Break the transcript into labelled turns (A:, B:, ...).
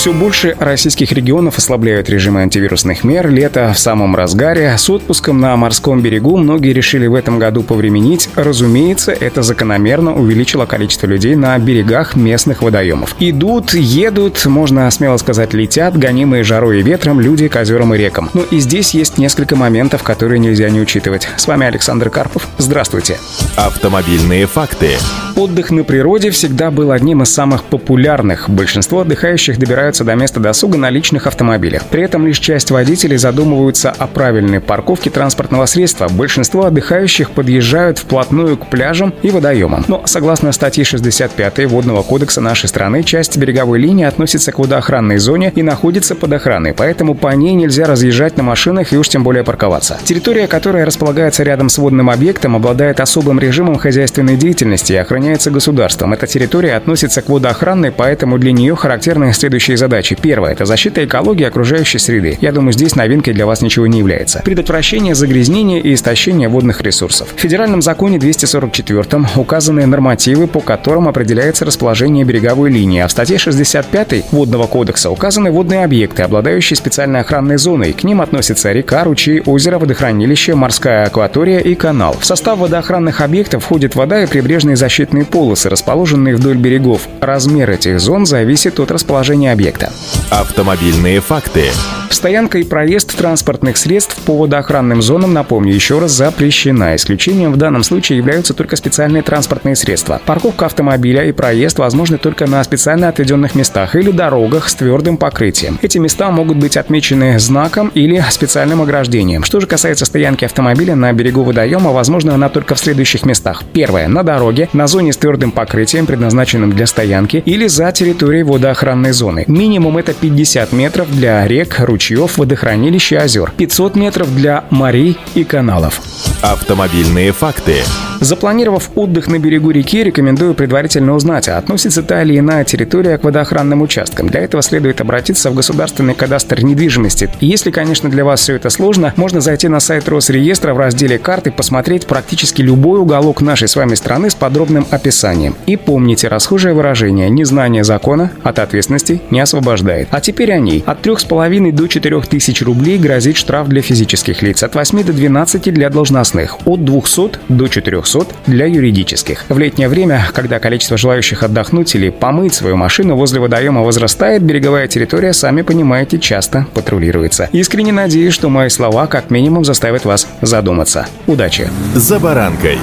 A: Все больше российских регионов ослабляют режимы антивирусных мер. Лето в самом разгаре. С отпуском на морском берегу многие решили в этом году повременить. Разумеется, это закономерно увеличило количество людей на берегах местных водоемов. Идут, едут, можно смело сказать, летят, гонимые жарой и ветром люди к озерам и рекам. Но и здесь есть несколько моментов, которые нельзя не учитывать. С вами Александр Карпов. Здравствуйте.
B: Автомобильные факты.
A: Отдых на природе всегда был одним из самых популярных. Большинство отдыхающих добираются добираются до места досуга на личных автомобилях. При этом лишь часть водителей задумываются о правильной парковке транспортного средства. Большинство отдыхающих подъезжают вплотную к пляжам и водоемам. Но, согласно статье 65 Водного кодекса нашей страны, часть береговой линии относится к водоохранной зоне и находится под охраной, поэтому по ней нельзя разъезжать на машинах и уж тем более парковаться. Территория, которая располагается рядом с водным объектом, обладает особым режимом хозяйственной деятельности и охраняется государством. Эта территория относится к водоохранной, поэтому для нее характерны следующие задачи. Первое – это защита экологии окружающей среды. Я думаю, здесь новинкой для вас ничего не является. Предотвращение загрязнения и истощения водных ресурсов. В Федеральном законе 244 указаны нормативы, по которым определяется расположение береговой линии, а в статье 65 Водного кодекса указаны водные объекты, обладающие специальной охранной зоной. К ним относятся река, ручей, озеро, водохранилище, морская акватория и канал. В состав водоохранных объектов входит вода и прибрежные защитные полосы, расположенные вдоль берегов. Размер этих зон зависит от расположения объекта объекта.
B: Автомобильные факты.
A: Стоянка и проезд транспортных средств по водоохранным зонам, напомню, еще раз запрещена. Исключением в данном случае являются только специальные транспортные средства. Парковка автомобиля и проезд возможны только на специально отведенных местах или дорогах с твердым покрытием. Эти места могут быть отмечены знаком или специальным ограждением. Что же касается стоянки автомобиля на берегу водоема, возможно она только в следующих местах. Первое. На дороге, на зоне с твердым покрытием, предназначенным для стоянки, или за территорией водоохранной зоны. Минимум это 50 метров для рек, ручьев, водохранилищ озер. 500 метров для морей и каналов.
B: Автомобильные факты.
A: Запланировав отдых на берегу реки, рекомендую предварительно узнать, а относится та или иная территория к водоохранным участкам. Для этого следует обратиться в государственный кадастр недвижимости. И если, конечно, для вас все это сложно, можно зайти на сайт Росреестра в разделе «Карты» посмотреть практически любой уголок нашей с вами страны с подробным описанием. И помните расхожее выражение «незнание закона от ответственности не освобождает». А теперь о ней. От 3,5 до 4 тысяч рублей грозит штраф для физических лиц, от 8 до 12 для должностных, от 200 до 400 200 для юридических. В летнее время, когда количество желающих отдохнуть или помыть свою машину возле водоема возрастает, береговая территория, сами понимаете, часто патрулируется. Искренне надеюсь, что мои слова как минимум заставят вас задуматься. Удачи!
B: За баранкой.